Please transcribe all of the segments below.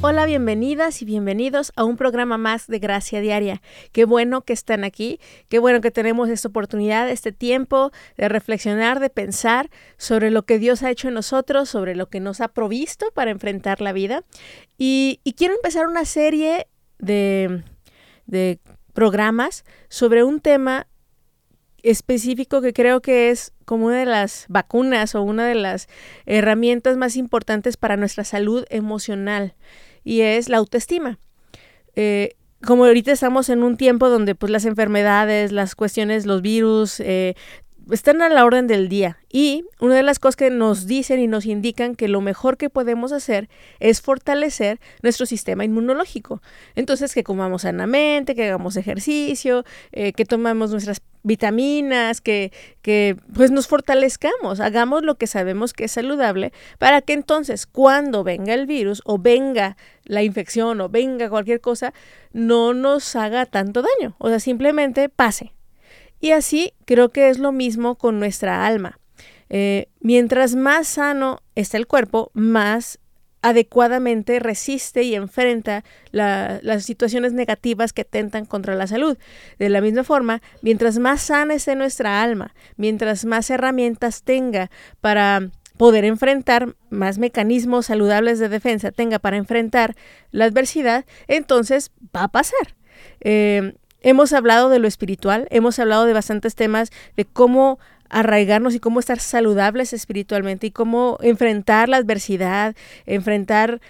Hola, bienvenidas y bienvenidos a un programa más de Gracia Diaria. Qué bueno que están aquí, qué bueno que tenemos esta oportunidad, este tiempo de reflexionar, de pensar sobre lo que Dios ha hecho en nosotros, sobre lo que nos ha provisto para enfrentar la vida. Y, quiero empezar una serie de, de programas sobre un tema específico que creo que es como una de las vacunas o una de las herramientas más importantes para nuestra salud emocional y es la autoestima. Eh, como ahorita estamos en un tiempo donde pues las enfermedades, las cuestiones, los virus, eh, están a la orden del día. Y una de las cosas que nos dicen y nos indican que lo mejor que podemos hacer es fortalecer nuestro sistema inmunológico. Entonces, que comamos sanamente, que hagamos ejercicio, eh, que tomamos nuestras vitaminas, que, que pues nos fortalezcamos, hagamos lo que sabemos que es saludable para que entonces cuando venga el virus o venga la infección o venga cualquier cosa, no nos haga tanto daño. O sea, simplemente pase. Y así creo que es lo mismo con nuestra alma. Eh, mientras más sano está el cuerpo, más adecuadamente resiste y enfrenta las situaciones negativas que tentan contra la salud. De la misma forma, mientras más sana esté nuestra alma, mientras más herramientas tenga para poder enfrentar, más mecanismos saludables de defensa tenga para enfrentar la adversidad, entonces va a pasar. Eh, hemos hablado de lo espiritual, hemos hablado de bastantes temas de cómo arraigarnos y cómo estar saludables espiritualmente y cómo enfrentar la adversidad, enfrentar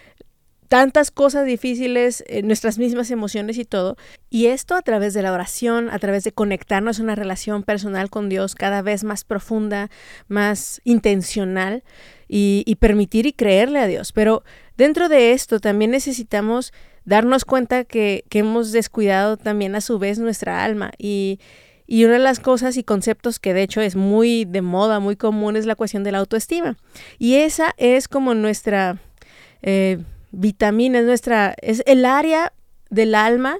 tantas cosas difíciles, eh, nuestras mismas emociones y todo. Y esto a través de la oración, a través de conectarnos a una relación personal con Dios cada vez más profunda, más intencional y, y permitir y creerle a Dios. Pero dentro de esto también necesitamos darnos cuenta que, hemos descuidado también a su vez nuestra alma y y una de las cosas y conceptos que de hecho es muy de moda, muy común, es la cuestión de la autoestima. Y esa es como nuestra eh, vitamina, es nuestra, es el área del alma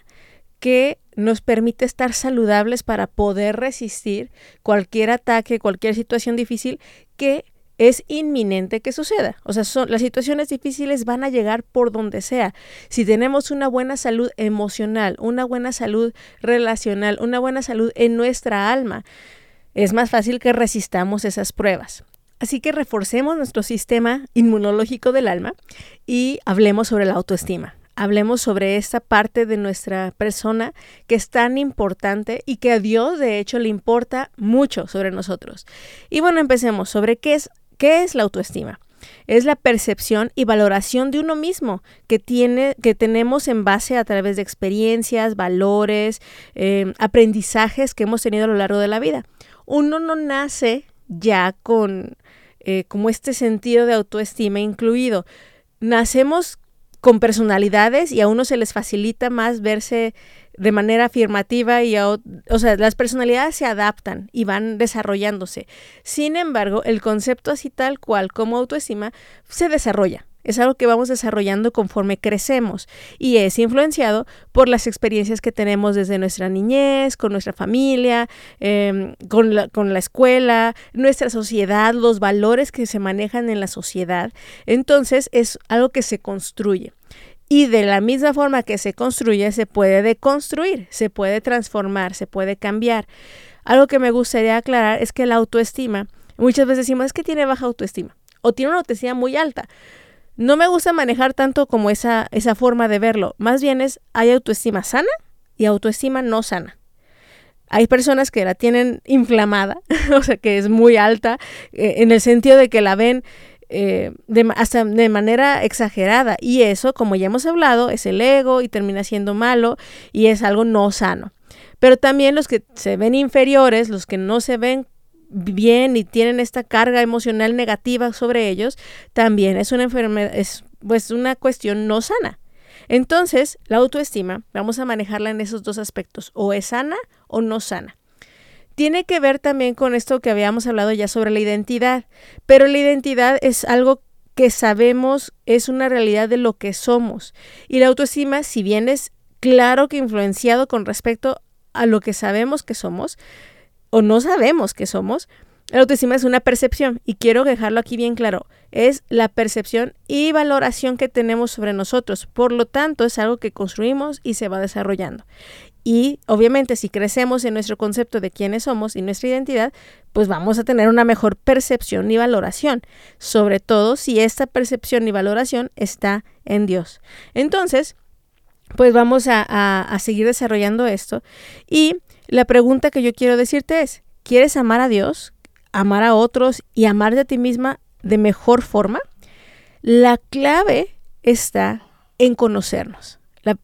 que nos permite estar saludables para poder resistir cualquier ataque, cualquier situación difícil que es inminente que suceda. O sea, son, las situaciones difíciles van a llegar por donde sea. Si tenemos una buena salud emocional, una buena salud relacional, una buena salud en nuestra alma, es más fácil que resistamos esas pruebas. Así que reforcemos nuestro sistema inmunológico del alma y hablemos sobre la autoestima. Hablemos sobre esta parte de nuestra persona que es tan importante y que a Dios de hecho le importa mucho sobre nosotros. Y bueno, empecemos sobre qué es ¿Qué es la autoestima? Es la percepción y valoración de uno mismo que, tiene, que tenemos en base a través de experiencias, valores, eh, aprendizajes que hemos tenido a lo largo de la vida. Uno no nace ya con eh, como este sentido de autoestima incluido. Nacemos con personalidades y a uno se les facilita más verse de manera afirmativa y, o sea, las personalidades se adaptan y van desarrollándose. Sin embargo, el concepto así tal cual como autoestima se desarrolla. Es algo que vamos desarrollando conforme crecemos y es influenciado por las experiencias que tenemos desde nuestra niñez, con nuestra familia, em, con, la, con la escuela, nuestra sociedad, los valores que se manejan en la sociedad. Entonces es algo que se construye. Y de la misma forma que se construye, se puede deconstruir, se puede transformar, se puede cambiar. Algo que me gustaría aclarar es que la autoestima, muchas veces decimos, es que tiene baja autoestima o tiene una autoestima muy alta. No me gusta manejar tanto como esa, esa forma de verlo. Más bien es, hay autoestima sana y autoestima no sana. Hay personas que la tienen inflamada, o sea, que es muy alta, eh, en el sentido de que la ven eh, de, hasta de manera exagerada. Y eso, como ya hemos hablado, es el ego y termina siendo malo y es algo no sano. Pero también los que se ven inferiores, los que no se ven bien y tienen esta carga emocional negativa sobre ellos, también es una enfermedad, es pues una cuestión no sana. Entonces, la autoestima, vamos a manejarla en esos dos aspectos, o es sana o no sana. Tiene que ver también con esto que habíamos hablado ya sobre la identidad, pero la identidad es algo que sabemos es una realidad de lo que somos. Y la autoestima, si bien es claro que influenciado con respecto a lo que sabemos que somos o no sabemos que somos, la autoestima es una percepción y quiero dejarlo aquí bien claro. Es la percepción y valoración que tenemos sobre nosotros. Por lo tanto, es algo que construimos y se va desarrollando. Y obviamente si crecemos en nuestro concepto de quiénes somos y nuestra identidad, pues vamos a tener una mejor percepción y valoración. Sobre todo si esta percepción y valoración está en Dios. Entonces, pues vamos a, a seguir desarrollando esto. Y la pregunta que yo quiero decirte es, ¿quieres amar a Dios? amar a otros y amarte a ti misma de mejor forma, la clave está en conocernos.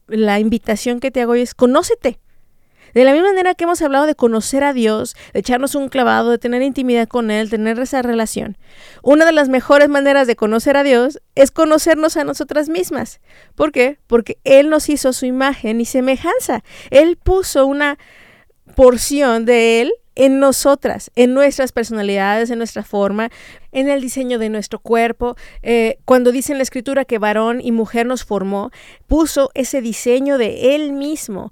La, invitación que te hago es conócete. De la misma manera que hemos hablado de conocer a Dios, de echarnos un clavado, de tener intimidad con Él, tener esa relación, una de las mejores maneras de conocer a Dios es conocernos a nosotras mismas. ¿Por qué? Porque Él nos hizo su imagen y semejanza. Él puso una porción de Él en nosotras, en nuestras personalidades, en nuestra forma, en el diseño de nuestro cuerpo. Eh, cuando dice en la escritura que varón y mujer nos formó, puso ese diseño de él mismo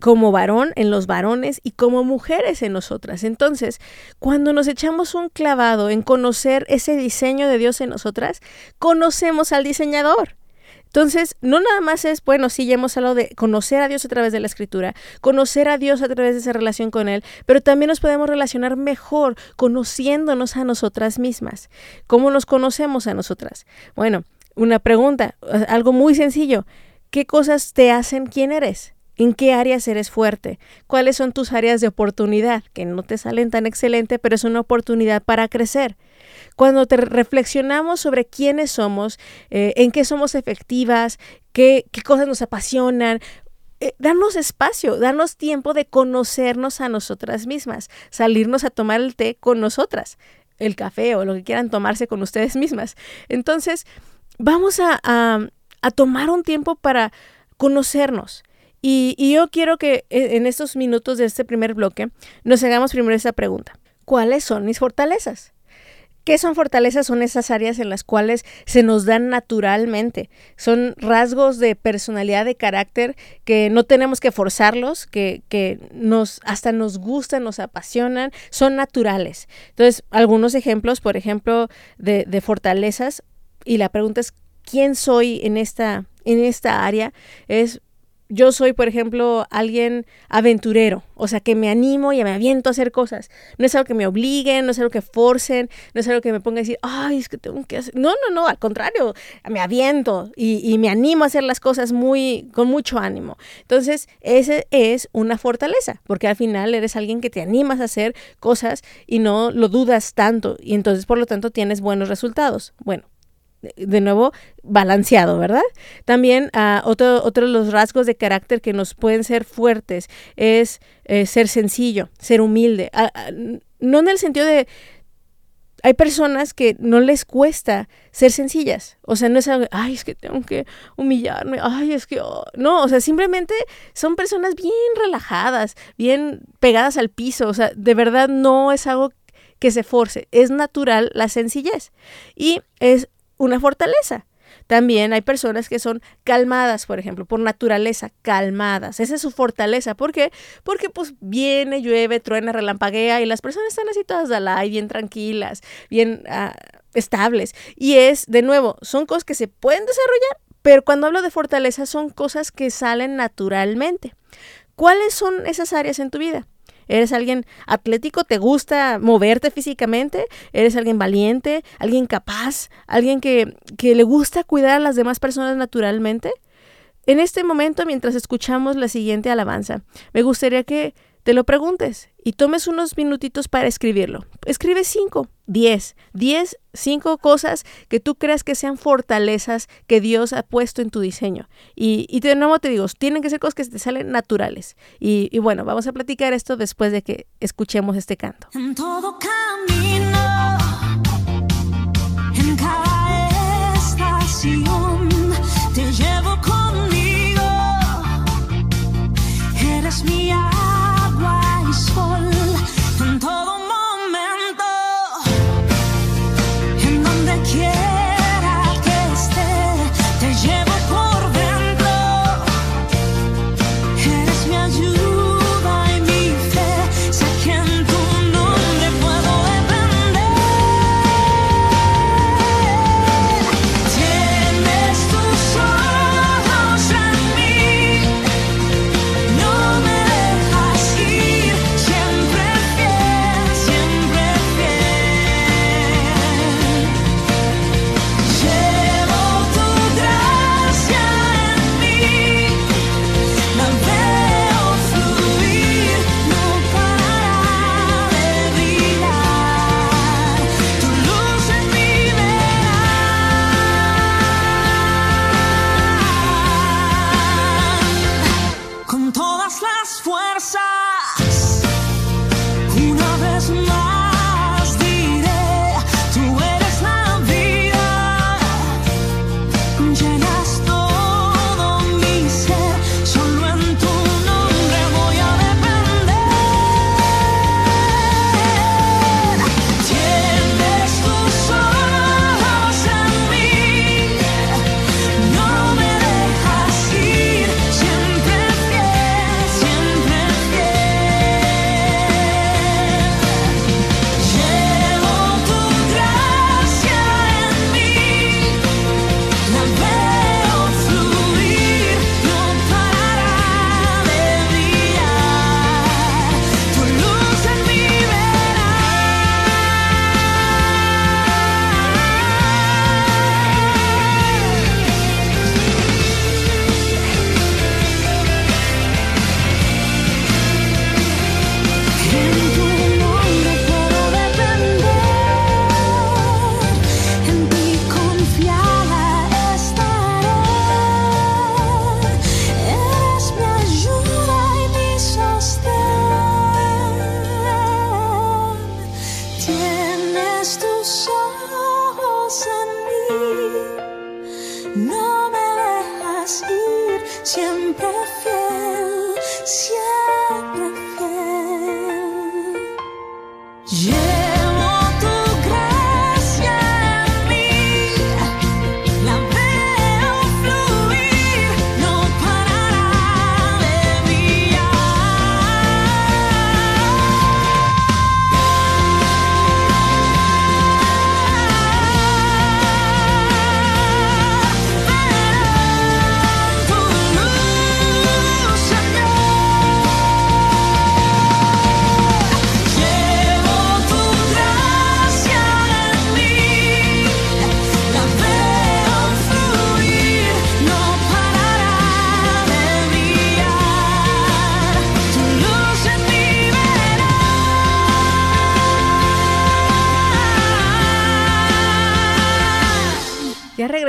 como varón en los varones y como mujeres en nosotras. Entonces, cuando nos echamos un clavado en conocer ese diseño de Dios en nosotras, conocemos al diseñador. Entonces, no nada más es, bueno, sí, ya hemos hablado de conocer a Dios a través de la escritura, conocer a Dios a través de esa relación con Él, pero también nos podemos relacionar mejor conociéndonos a nosotras mismas. ¿Cómo nos conocemos a nosotras? Bueno, una pregunta, algo muy sencillo. ¿Qué cosas te hacen quién eres? ¿En qué áreas eres fuerte? ¿Cuáles son tus áreas de oportunidad? Que no te salen tan excelente, pero es una oportunidad para crecer. Cuando te reflexionamos sobre quiénes somos, eh, en qué somos efectivas, qué, cosas nos apasionan, eh, darnos espacio, darnos tiempo de conocernos a nosotras mismas, salirnos a tomar el té con nosotras, el café o lo que quieran tomarse con ustedes mismas. Entonces, vamos a, tomar un tiempo para conocernos. Y, y, yo quiero que eh, en estos minutos de este primer bloque nos hagamos primero esa pregunta. ¿Cuáles son mis fortalezas? ¿Qué son fortalezas? Son esas áreas en las cuales se nos dan naturalmente. Son rasgos de personalidad, de carácter que no tenemos que forzarlos, que, que nos, hasta nos gustan, nos apasionan, son naturales. Entonces, algunos ejemplos, por ejemplo, de, fortalezas, y la pregunta es, ¿quién soy en esta, en esta área? Es yo soy, por ejemplo, alguien aventurero, o sea, que me animo y me aviento a hacer cosas. No es algo que me obliguen, no es algo que forcen, no es algo que me ponga a decir, ay, es que tengo que hacer. No, no, no, al contrario, me aviento y, y me animo a hacer las cosas muy, con mucho ánimo. Entonces, ese es una fortaleza, porque al final eres alguien que te animas a hacer cosas y no lo dudas tanto, y entonces, por lo tanto, tienes buenos resultados. Bueno, de nuevo, balanceado, ¿verdad? También uh, otro, otro de los rasgos de carácter que nos pueden ser fuertes es eh, ser sencillo, ser humilde. Uh, no en el sentido de... Hay personas que no les cuesta ser sencillas. O sea, no es algo, ay, es que tengo que humillarme, ay, es que... Oh". No, o sea, simplemente son personas bien relajadas, bien pegadas al piso. O sea, de verdad no es algo que se force. Es natural la sencillez. Y es una fortaleza. También hay personas que son calmadas, por ejemplo, por naturaleza, calmadas. Esa es su fortaleza. ¿Por qué? Porque pues viene, llueve, truena, relampaguea y las personas están así todas de la bien tranquilas, bien ah, estables. Y es, de nuevo, son cosas que se pueden desarrollar, pero cuando hablo de fortaleza son cosas que salen naturalmente. ¿Cuáles son esas áreas en tu vida? ¿Eres alguien atlético? ¿Te gusta moverte físicamente? ¿Eres alguien valiente? ¿Alguien capaz? ¿Alguien que, que le gusta cuidar a las demás personas naturalmente? En este momento, mientras escuchamos la siguiente alabanza, me gustaría que te lo preguntes y tomes unos minutitos para escribirlo. Escribe cinco, diez, diez, cinco cosas que tú creas que sean fortalezas que Dios ha puesto en tu diseño. Y, y de nuevo te digo, tienen que ser cosas que te salen naturales. Y, y bueno, vamos a platicar esto después de que escuchemos este canto. En todo camino, en cada estación,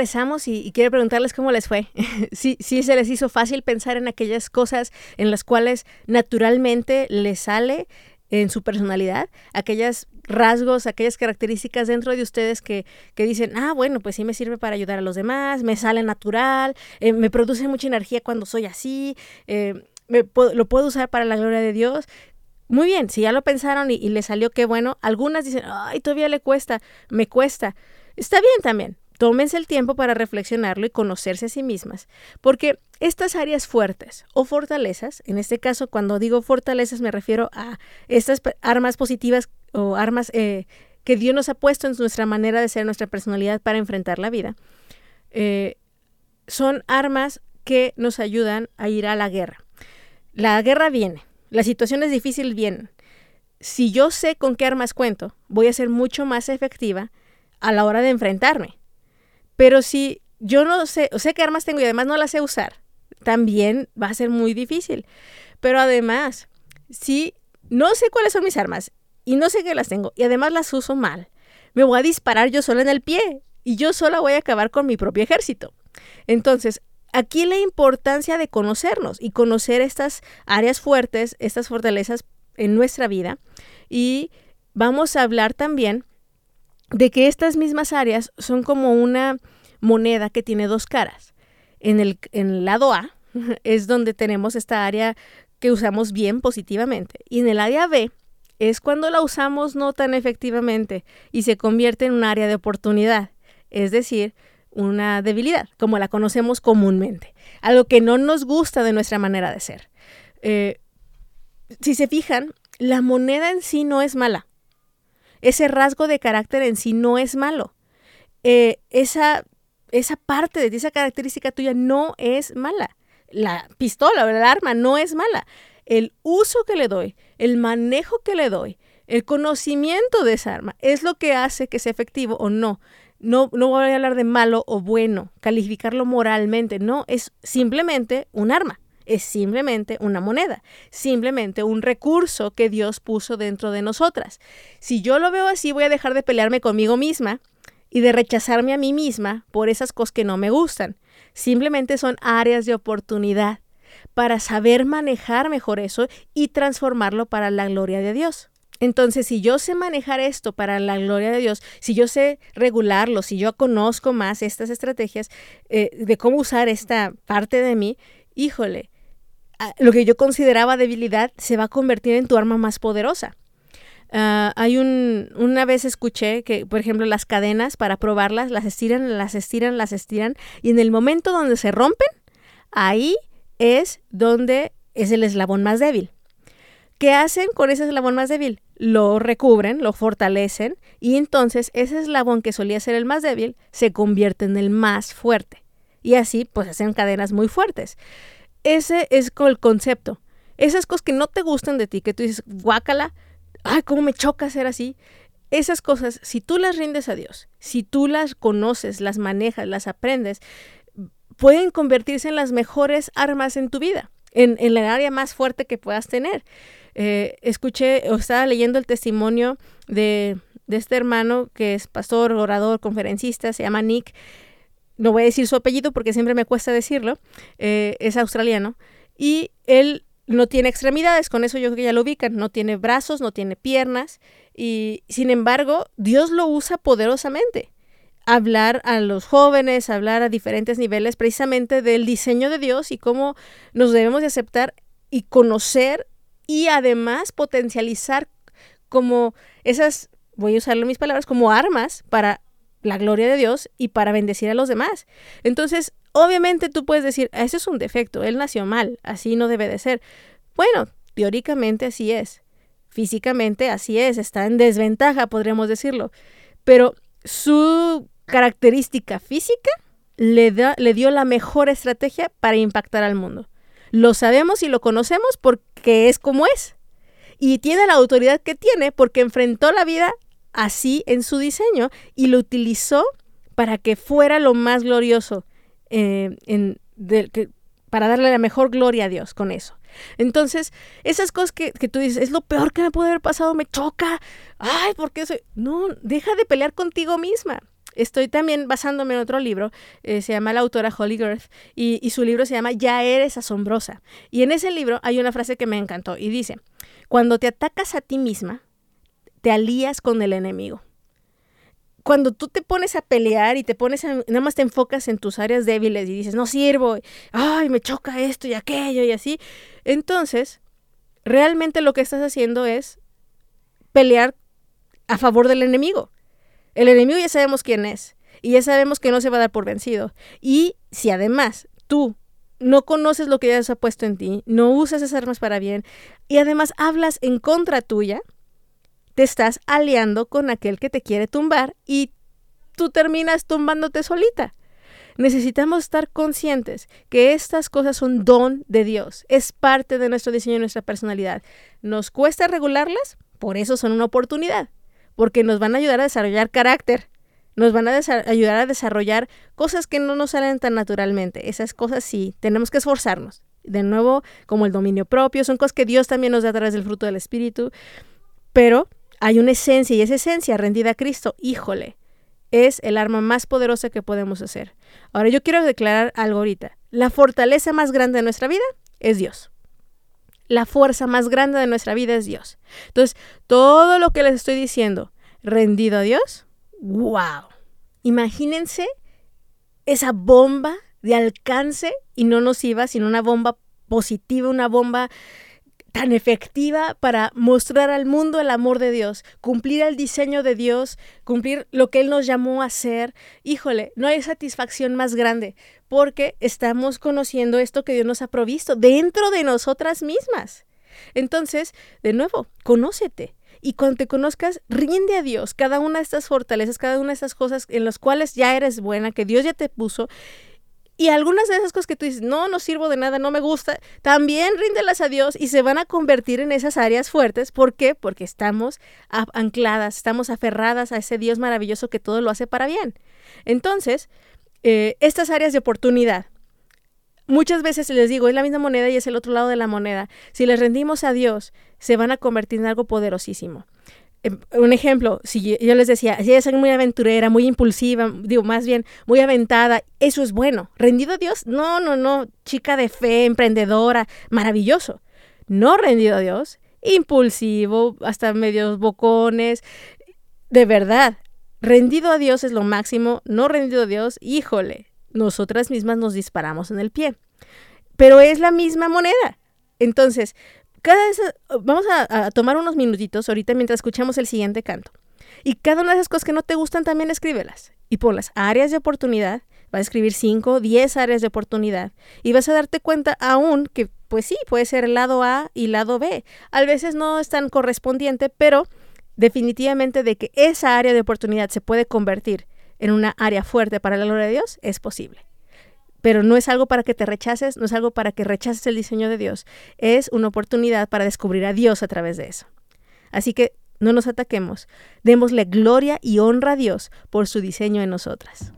regresamos y, quiero preguntarles cómo les fue. si, si se les hizo fácil pensar en aquellas cosas en las cuales naturalmente les sale en su personalidad, aquellos rasgos, aquellas características dentro de ustedes que, que dicen, ah, bueno, pues sí me sirve para ayudar a los demás, me sale natural, eh, me produce mucha energía cuando soy así, eh, me puedo- lo puedo usar para la gloria de Dios. Muy bien, si ya lo pensaron y, y les salió qué bueno, algunas dicen, ay, todavía le cuesta, me cuesta. Está bien también. Tómense el tiempo para reflexionarlo y conocerse a sí mismas, porque estas áreas fuertes o fortalezas, en este caso cuando digo fortalezas me refiero a estas armas positivas o armas eh, que Dios nos ha puesto en nuestra manera de ser, nuestra personalidad para enfrentar la vida, eh, son armas que nos ayudan a ir a la guerra. La guerra viene, las situaciones difíciles vienen. Si yo sé con qué armas cuento, voy a ser mucho más efectiva a la hora de enfrentarme. Pero si yo no sé, o sé qué armas tengo y además no las sé usar, también va a ser muy difícil. Pero además, si no sé cuáles son mis armas y no sé que las tengo y además las uso mal, me voy a disparar yo sola en el pie y yo sola voy a acabar con mi propio ejército. Entonces, aquí la importancia de conocernos y conocer estas áreas fuertes, estas fortalezas en nuestra vida y vamos a hablar también de que estas mismas áreas son como una moneda que tiene dos caras. En el, en el lado A es donde tenemos esta área que usamos bien positivamente y en el área B es cuando la usamos no tan efectivamente y se convierte en un área de oportunidad, es decir, una debilidad, como la conocemos comúnmente, algo que no nos gusta de nuestra manera de ser. Eh, si se fijan, la moneda en sí no es mala. Ese rasgo de carácter en sí no es malo. Eh, esa, esa parte de ti, esa característica tuya no es mala. La pistola o el arma no es mala. El uso que le doy, el manejo que le doy, el conocimiento de esa arma es lo que hace que sea efectivo o no. No, no voy a hablar de malo o bueno, calificarlo moralmente, no, es simplemente un arma es simplemente una moneda, simplemente un recurso que Dios puso dentro de nosotras. Si yo lo veo así, voy a dejar de pelearme conmigo misma y de rechazarme a mí misma por esas cosas que no me gustan. Simplemente son áreas de oportunidad para saber manejar mejor eso y transformarlo para la gloria de Dios. Entonces, si yo sé manejar esto para la gloria de Dios, si yo sé regularlo, si yo conozco más estas estrategias eh, de cómo usar esta parte de mí, híjole, lo que yo consideraba debilidad se va a convertir en tu arma más poderosa. Ah, hay un, una vez escuché que, por ejemplo, las cadenas para probarlas, las estiran, las estiran, las estiran, y en el momento donde se rompen, ahí es donde es el eslabón más débil. ¿Qué hacen con ese eslabón más débil? Lo recubren, lo fortalecen, y entonces ese eslabón que solía ser el más débil se convierte en el más fuerte. Y así, pues, hacen cadenas muy fuertes. Ese es el concepto. Esas cosas que no te gustan de ti, que tú dices, guácala, ay, cómo me choca ser así. Esas cosas, si tú las rindes a Dios, si tú las conoces, las manejas, las aprendes, pueden convertirse en las mejores armas en tu vida, en, en el área más fuerte que puedas tener. Eh, escuché o estaba leyendo el testimonio de, de este hermano que es pastor, orador, conferencista, se llama Nick. No voy a decir su apellido porque siempre me cuesta decirlo. eh, es australiano. Y él no tiene extremidades, con eso yo creo que ya lo ubican. No tiene brazos, no tiene piernas. Y sin embargo, Dios lo usa poderosamente. hablar a los jóvenes, hablar a diferentes niveles precisamente del diseño de Dios y cómo nos debemos de aceptar y conocer y además potencializar como esas, voy a usar mis palabras, como armas para la gloria de Dios y para bendecir a los demás. Entonces, obviamente tú puedes decir, "Ah, ese es un defecto, él nació mal, así no debe de ser. Bueno, teóricamente así es, físicamente así es, está en desventaja, podríamos decirlo, pero su característica física le, da, le dio la mejor estrategia para impactar al mundo. Lo sabemos y lo conocemos porque es como es. Y tiene la autoridad que tiene porque enfrentó la vida así en su diseño y lo utilizó para que fuera lo más glorioso, eh, en- que- para darle la mejor gloria a Dios con eso. Entonces, esas cosas que, que tú dices, es lo peor que me puede haber pasado, me choca, ay, ¿por qué soy? No, deja de pelear contigo misma. Estoy también basándome en otro libro, eh, se llama la autora Holly Girth, y, y su libro se llama Ya eres asombrosa. Y en ese libro hay una frase que me encantó y dice, cuando te atacas a ti misma, te alías con el enemigo. Cuando tú te pones a pelear y te pones a, nada más te enfocas en tus áreas débiles y dices, no sirvo, ay, me choca esto y aquello y así, entonces, realmente lo que estás haciendo es pelear a favor del enemigo. El enemigo ya sabemos quién es y ya sabemos que no se va a dar por vencido. Y si además tú no conoces lo que Dios ha puesto en ti, no usas esas armas para bien y además hablas en contra tuya, te estás aliando con aquel que te quiere tumbar y tú terminas tumbándote solita. Necesitamos estar conscientes que estas cosas son don de Dios, es parte de nuestro diseño y nuestra personalidad. ¿Nos cuesta regularlas? Por eso son una oportunidad, porque nos van a ayudar a desarrollar carácter, nos van a ayudar a desarrollar cosas que no nos salen tan naturalmente. Esas cosas sí, tenemos que esforzarnos. De nuevo, como el dominio propio, son cosas que Dios también nos da a través del fruto del Espíritu, pero hay una esencia y esa esencia rendida a Cristo, híjole, es el arma más poderosa que podemos hacer. Ahora yo quiero declarar algo ahorita. La fortaleza más grande de nuestra vida es Dios. La fuerza más grande de nuestra vida es Dios. Entonces, todo lo que les estoy diciendo, rendido a Dios, wow. Imagínense esa bomba de alcance y no nociva, sino una bomba positiva, una bomba tan efectiva para mostrar al mundo el amor de Dios, cumplir el diseño de Dios, cumplir lo que Él nos llamó a hacer. Híjole, no hay satisfacción más grande porque estamos conociendo esto que Dios nos ha provisto dentro de nosotras mismas. Entonces, de nuevo, conócete. Y cuando te conozcas, rinde a Dios cada una de estas fortalezas, cada una de estas cosas en las cuales ya eres buena, que Dios ya te puso. Y algunas de esas cosas que tú dices, no, no sirvo de nada, no me gusta, también ríndelas a Dios y se van a convertir en esas áreas fuertes. ¿Por qué? Porque estamos ancladas, estamos aferradas a ese Dios maravilloso que todo lo hace para bien. Entonces, eh, estas áreas de oportunidad, muchas veces les digo, es la misma moneda y es el otro lado de la moneda. Si les rendimos a Dios, se van a convertir en algo poderosísimo. Eh, Un ejemplo, si yo- les decía, si es muy aventurera, muy impulsiva, digo, más bien, muy aventada, eso es bueno. ¿Rendido a Dios? No, no, no, chica de fe, emprendedora, maravilloso. No rendido a Dios, impulsivo, hasta medios bocones, de verdad. Rendido a Dios es lo máximo, no rendido a Dios, híjole, nosotras mismas nos disparamos en el pie. Pero es la misma moneda. Entonces, cada vez, vamos a, a tomar unos minutitos ahorita mientras escuchamos el siguiente canto. Y cada una de esas cosas que no te gustan también escríbelas. Y por las áreas de oportunidad, vas a escribir 5, 10 áreas de oportunidad. Y vas a darte cuenta aún que, pues sí, puede ser lado A y lado B. A veces no es tan correspondiente, pero definitivamente de que esa área de oportunidad se puede convertir en una área fuerte para la gloria de Dios, es posible. Pero no es algo para que te rechaces, no es algo para que rechaces el diseño de Dios, es una oportunidad para descubrir a Dios a través de eso. Así que no nos ataquemos, démosle gloria y honra a Dios por su diseño en nosotras.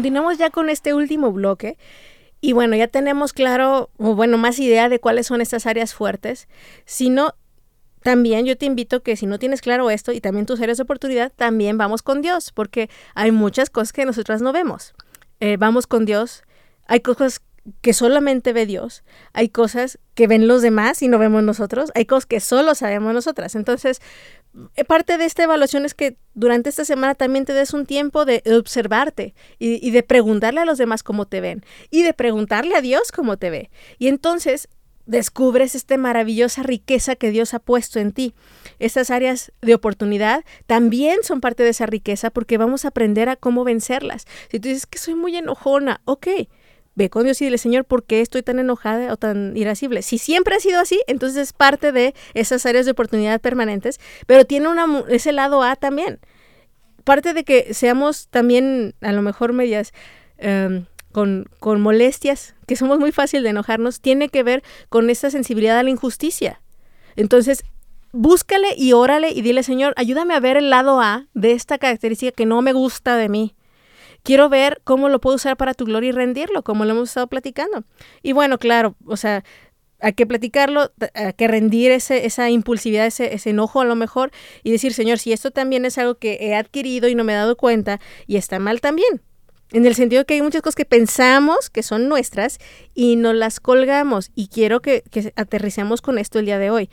Continuamos ya con este último bloque. Y bueno, ya tenemos claro, o bueno, más idea de cuáles son estas áreas fuertes. Si no, también yo te invito que si no tienes claro esto y también tus áreas de oportunidad, también vamos con Dios, porque hay muchas cosas que nosotras no vemos. Eh, vamos con Dios. Hay cosas que solamente ve Dios, hay cosas que ven los demás y no vemos nosotros, hay cosas que solo sabemos nosotras. Entonces, eh, parte de esta evaluación es que durante esta semana también te des un tiempo de observarte y, de preguntarle a los demás cómo te ven y de preguntarle a Dios cómo te ve. Y entonces descubres esta maravillosa riqueza que Dios ha puesto en ti. Estas áreas de oportunidad también son parte de esa riqueza porque vamos a aprender a cómo vencerlas. Si tú dices que soy muy enojona, ok, ve con Dios y dile, Señor, ¿por qué estoy tan enojada o tan irascible? Si siempre ha sido así, entonces es parte de esas áreas de oportunidad permanentes, pero tiene ese lado A también. Parte de que seamos también a lo mejor medias con, con molestias, que somos muy fácil de enojarnos, tiene que ver con esa sensibilidad a la injusticia. Entonces, búscale y órale y dile, Señor, ayúdame a ver el lado A de esta característica que no me gusta de mí quiero ver cómo lo puedo usar para tu gloria y rendirlo, como lo hemos estado platicando. Y bueno, claro, o sea, hay que platicarlo, hay que rendir ese, esa impulsividad, ese, ese, enojo a lo mejor y decir, Señor, si esto también es algo que he adquirido y no me he dado cuenta y está mal también. En el sentido que hay muchas cosas que pensamos que son nuestras y no las colgamos. Y quiero que, que aterricemos con esto el día de hoy.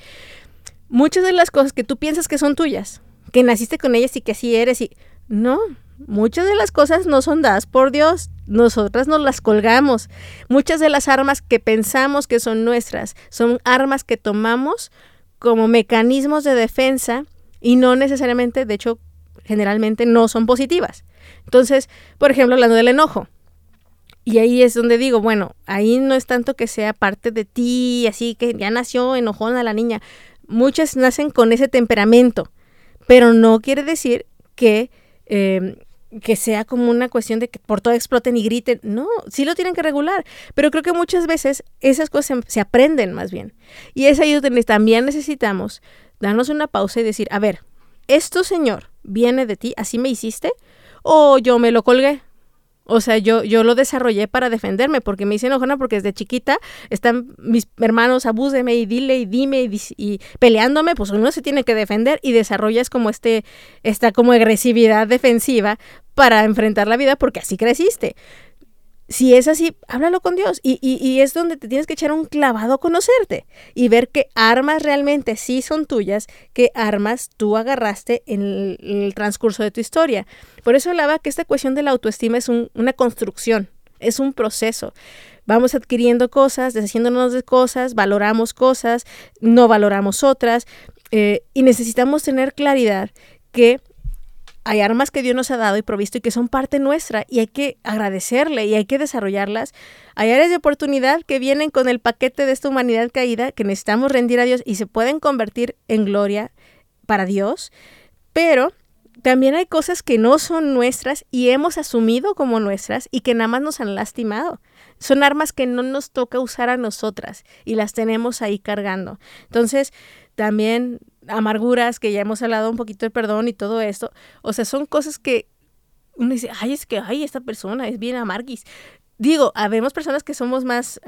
Muchas de las cosas que tú piensas que son tuyas, que naciste con ellas y que así eres, y no, Muchas de las cosas no son dadas por Dios, nosotras nos las colgamos. Muchas de las armas que pensamos que son nuestras son armas que tomamos como mecanismos de defensa y no necesariamente, de hecho, generalmente no son positivas. Entonces, por ejemplo, hablando del enojo. Y ahí es donde digo, bueno, ahí no es tanto que sea parte de ti, así que ya nació enojona la niña. Muchas nacen con ese temperamento, pero no quiere decir que eh, que sea como una cuestión de que por todo exploten y griten. No, sí lo tienen que regular. Pero creo que muchas veces esas cosas se, aprenden más bien. Y es ahí donde también necesitamos darnos una pausa y decir, a ver, ¿esto, Señor, viene de ti? ¿Así me hiciste? ¿O yo me lo colgué? O sea, yo, yo lo desarrollé para defenderme, porque me hice enojona porque desde chiquita están mis hermanos, abúseme y dile y dime y, y, peleándome, pues uno se tiene que defender y desarrollas como este, esta como agresividad defensiva para enfrentar la vida porque así creciste si es así, háblalo con Dios. Y, es donde te tienes que echar un clavado a conocerte y ver qué armas realmente sí son tuyas, qué armas tú agarraste en el, transcurso de tu historia. Por eso hablaba que esta cuestión de la autoestima es un, una construcción, es un proceso. Vamos adquiriendo cosas, deshaciéndonos de cosas, valoramos cosas, no valoramos otras eh, y necesitamos tener claridad que hay armas que Dios nos ha dado y provisto y que son parte nuestra y hay que agradecerle y hay que desarrollarlas. Hay áreas de oportunidad que vienen con el paquete de esta humanidad caída que necesitamos rendir a Dios y se pueden convertir en gloria para Dios, pero también hay cosas que no son nuestras y hemos asumido como nuestras y que nada más nos han lastimado. Son armas que no nos toca usar a nosotras y las tenemos ahí cargando. Entonces, también amarguras, que ya hemos hablado un poquito de perdón y todo esto. O sea, son cosas que uno dice, ay, es que, ay, esta persona es bien amarguis. Digo, habemos personas que somos más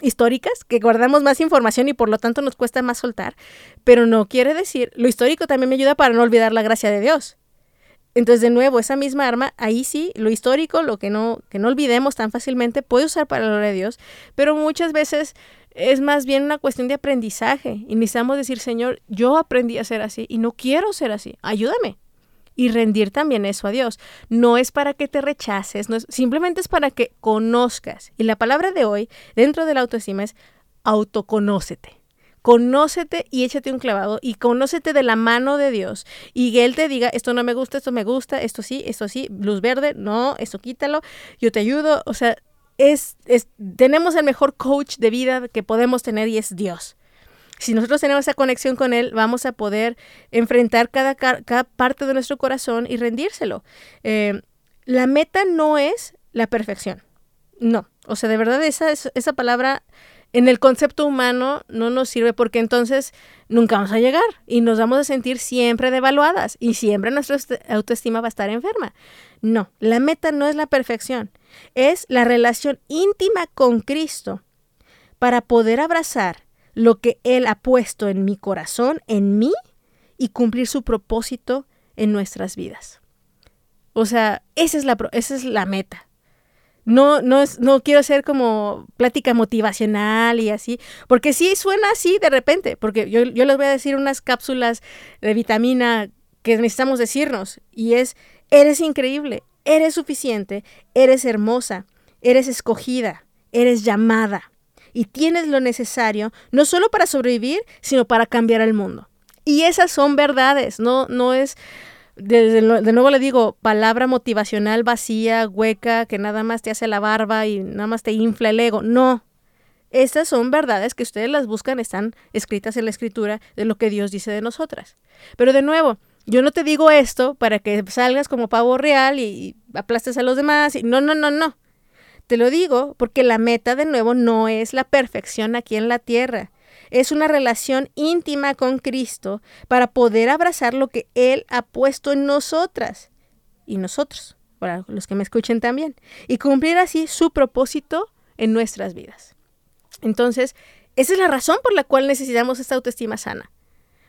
históricas, que guardamos más información y por lo tanto nos cuesta más soltar, pero no quiere decir, lo histórico también me ayuda para no olvidar la gracia de Dios. Entonces, de nuevo, esa misma arma, ahí sí, lo histórico, lo que no, que no olvidemos tan fácilmente, puede usar para la gloria de Dios, pero muchas veces es más bien una cuestión de aprendizaje. Y necesitamos decir, Señor, yo aprendí a ser así y no quiero ser así. Ayúdame. Y rendir también eso a Dios. No es para que te rechaces, no es, simplemente es para que conozcas. Y la palabra de hoy, dentro de la autoestima, es autoconócete. Conócete y échate un clavado y conócete de la mano de Dios. Y Él te diga, esto no me gusta, esto me gusta, esto sí, esto sí, luz verde, no, esto quítalo, yo te ayudo. O sea, es, tenemos el mejor coach de vida que podemos tener y es Dios. Si nosotros tenemos esa conexión con Él, vamos a poder enfrentar cada, cada parte de nuestro corazón y rendírselo. Eh, la meta no es la perfección. No. O sea, de verdad esa, esa palabra en el concepto humano no nos sirve porque entonces nunca vamos a llegar y nos vamos a sentir siempre devaluadas y siempre nuestra autoestima va a estar enferma. No, la meta no es la perfección. Es la relación íntima con Cristo para poder abrazar lo que Él ha puesto en mi corazón, en mí, y cumplir su propósito en nuestras vidas. O sea, esa es la, esa es la meta. No, no, es, no quiero ser como plática motivacional y así, porque sí suena así de repente, porque yo, yo les voy a decir unas cápsulas de vitamina que necesitamos decirnos, y es, eres increíble, eres suficiente, eres hermosa, eres escogida, eres llamada, y tienes lo necesario, no solo para sobrevivir, sino para cambiar el mundo. Y esas son verdades, no, no es, de, nuevo le digo, palabra motivacional vacía, hueca, que nada más te hace la barba y nada más te infla el ego. No. Estas son verdades que ustedes las buscan, están escritas en la escritura de lo que Dios dice de nosotras. Pero de nuevo, yo no te digo esto para que salgas como pavo real y aplastes a los demás. Y, no, no, no, no. Te lo digo porque la meta de nuevo no es la perfección aquí en la tierra es una relación íntima con Cristo para poder abrazar lo que Él ha puesto en nosotras y nosotros, para los que me escuchen también, y cumplir así su propósito en nuestras vidas. Entonces, esa es la razón por la cual necesitamos esta autoestima sana.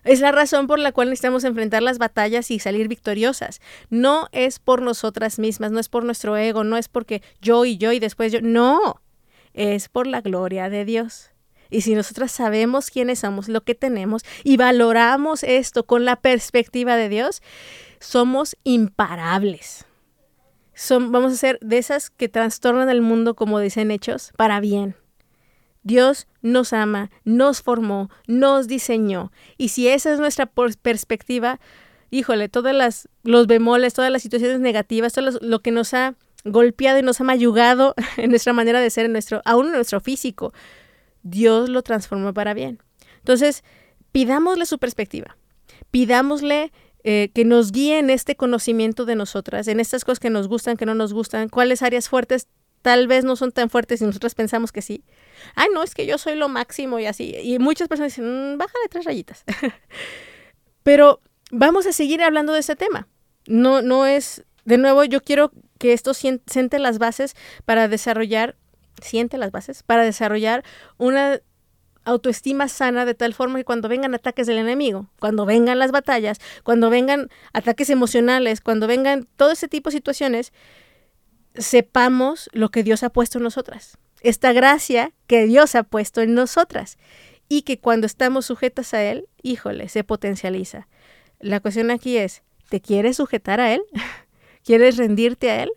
Es la razón por la cual necesitamos enfrentar las batallas y salir victoriosas. No es por nosotras mismas, no es por nuestro ego, no es porque yo y yo y después yo. No, es por la gloria de Dios. Y si nosotras sabemos quiénes somos, lo que tenemos y valoramos esto con la perspectiva de Dios, somos imparables. vamos a ser de esas que trastornan el mundo, como dicen hechos, para bien. Dios nos ama, nos formó, nos diseñó. Y si esa es nuestra perspectiva, híjole, todas las los bemoles, todas las situaciones negativas, todo lo, que nos ha golpeado y nos ha mayugado en nuestra manera de ser, en nuestro, aún en nuestro físico, Dios lo transformó para bien. Entonces, pidámosle su perspectiva, pidámosle eh, que nos guíe en este conocimiento de nosotras, en estas cosas que nos gustan, que no nos gustan, cuáles áreas fuertes tal vez no son tan fuertes y nosotros pensamos que sí. Ay, no, es que yo soy lo máximo y así. Y muchas personas dicen, mm, bájale tres rayitas. Pero vamos a seguir hablando de ese tema. No, no es, de nuevo, yo quiero que esto siente las bases para desarrollar siente las bases para desarrollar una autoestima sana de tal forma que cuando vengan ataques del enemigo, cuando vengan las batallas, cuando vengan ataques emocionales, cuando vengan todo ese tipo de situaciones, sepamos lo que Dios ha puesto en nosotras. Esta gracia que Dios ha puesto en nosotras y que cuando estamos sujetas a Él, híjole, se potencializa. La cuestión aquí es, ¿te quieres sujetar a Él? ¿Quieres rendirte a Él?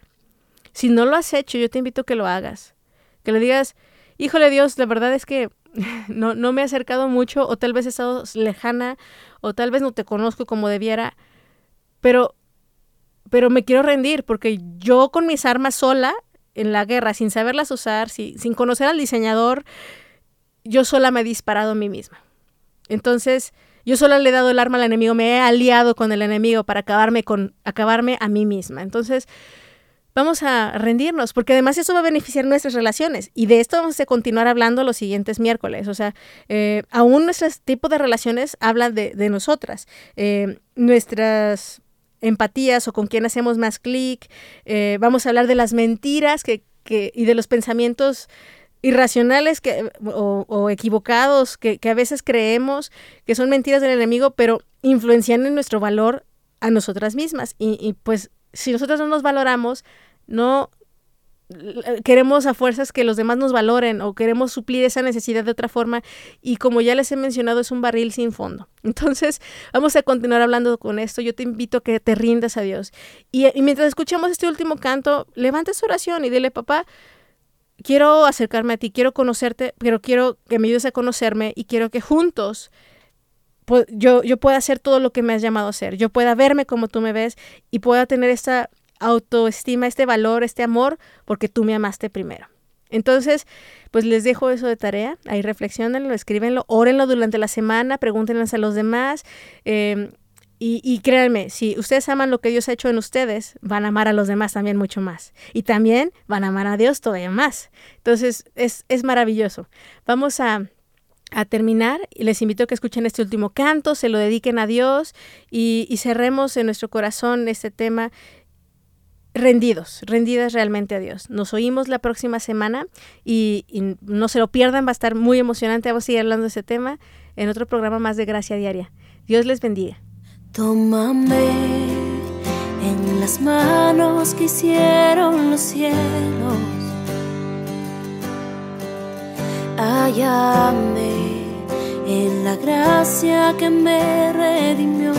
Si no lo has hecho, yo te invito a que lo hagas que le digas, híjole Dios, la verdad es que no, no me he acercado mucho o tal vez he estado lejana o tal vez no te conozco como debiera, pero, pero me quiero rendir porque yo con mis armas sola en la guerra, sin saberlas usar, sin conocer al diseñador, yo sola me he disparado a mí misma. Entonces, yo sola le he dado el arma al enemigo, me he aliado con el enemigo para acabarme, con, acabarme a mí misma. Entonces, vamos a rendirnos, porque además eso va a beneficiar nuestras relaciones. Y de esto vamos a continuar hablando los siguientes miércoles. O sea, eh, aún nuestro tipo de relaciones hablan de, nosotras. Eh, nuestras empatías o con quién hacemos más clic. Eh, vamos a hablar de las mentiras que, y de los pensamientos irracionales que, o, equivocados que, a veces creemos que son mentiras del enemigo, pero influencian en nuestro valor a nosotras mismas. Y, y pues si nosotros no nos valoramos, no queremos a fuerzas que los demás nos valoren o queremos suplir esa necesidad de otra forma y como ya les he mencionado es un barril sin fondo. Entonces vamos a continuar hablando con esto. Yo te invito a que te rindas a Dios. Y, mientras escuchamos este último canto, levanta su oración y dile, papá, quiero acercarme a ti, quiero conocerte, pero quiero que me ayudes a conocerme y quiero que juntos yo, yo pueda hacer todo lo que me has llamado a hacer, yo pueda verme como tú me ves y pueda tener esta autoestima, este valor, este amor, porque tú me amaste primero. Entonces, pues les dejo eso de tarea, ahí reflexionenlo, escríbenlo, órenlo durante la semana, pregúntenlo a los demás. Em, y, y, créanme, si ustedes aman lo que Dios ha hecho en ustedes, van a amar a los demás también mucho más. Y también van a amar a Dios todavía más. Entonces, es, es maravilloso. Vamos a, a terminar, les invito a que escuchen este último canto, se lo dediquen a Dios y, cerremos en nuestro corazón este tema rendidos, rendidas realmente a Dios. Nos oímos la próxima semana y, no se lo pierdan, va a estar muy emocionante. Vamos a seguir hablando de ese tema en otro programa más de Gracia Diaria. Dios les bendiga. Tómame en las manos que hicieron los cielos. Hállame en la gracia que me redimió.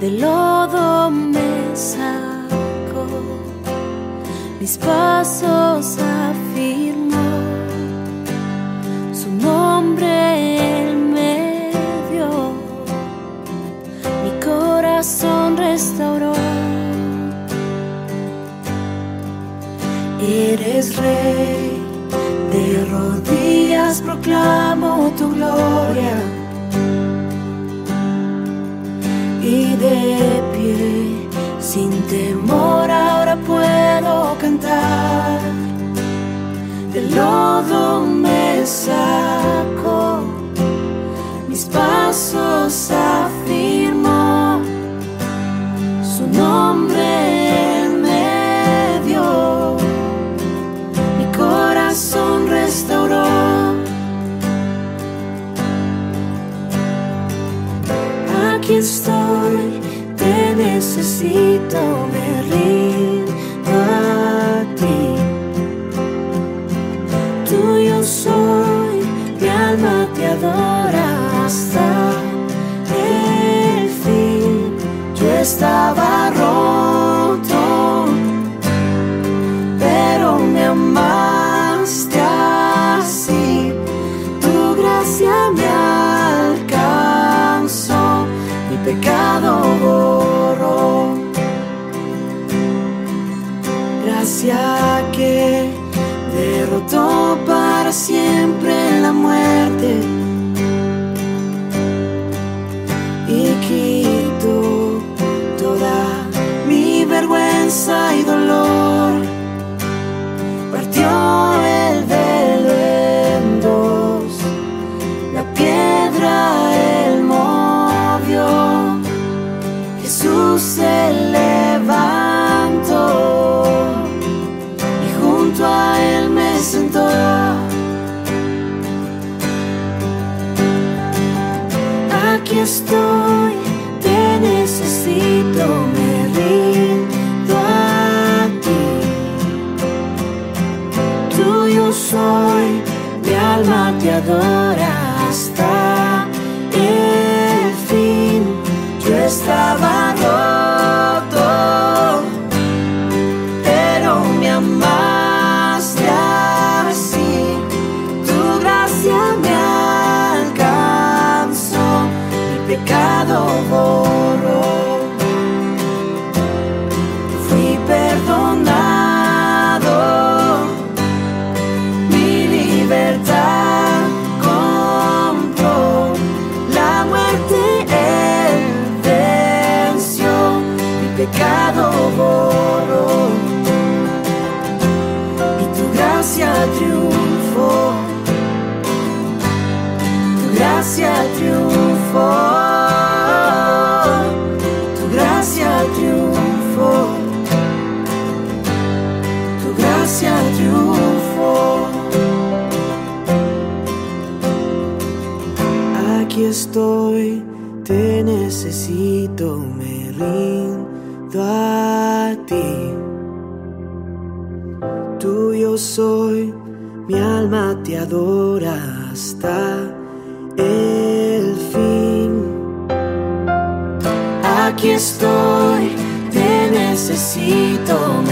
Del lodo me sacó, mis pasos afirmó. Su nombre él me dio, mi corazón restauró. Eres rey, de rodillas proclamo tu gloria. Y de pie, sin temor, ahora puedo cantar. Del lodo me sacó, mis pasos afirmó. Estoy, te necesito, me rindo a ti. Tuyo soy, mi alma te adora hasta el fin. Yo estaba Soy, mi alma te adora hasta el fin. Aquí estoy, te necesito,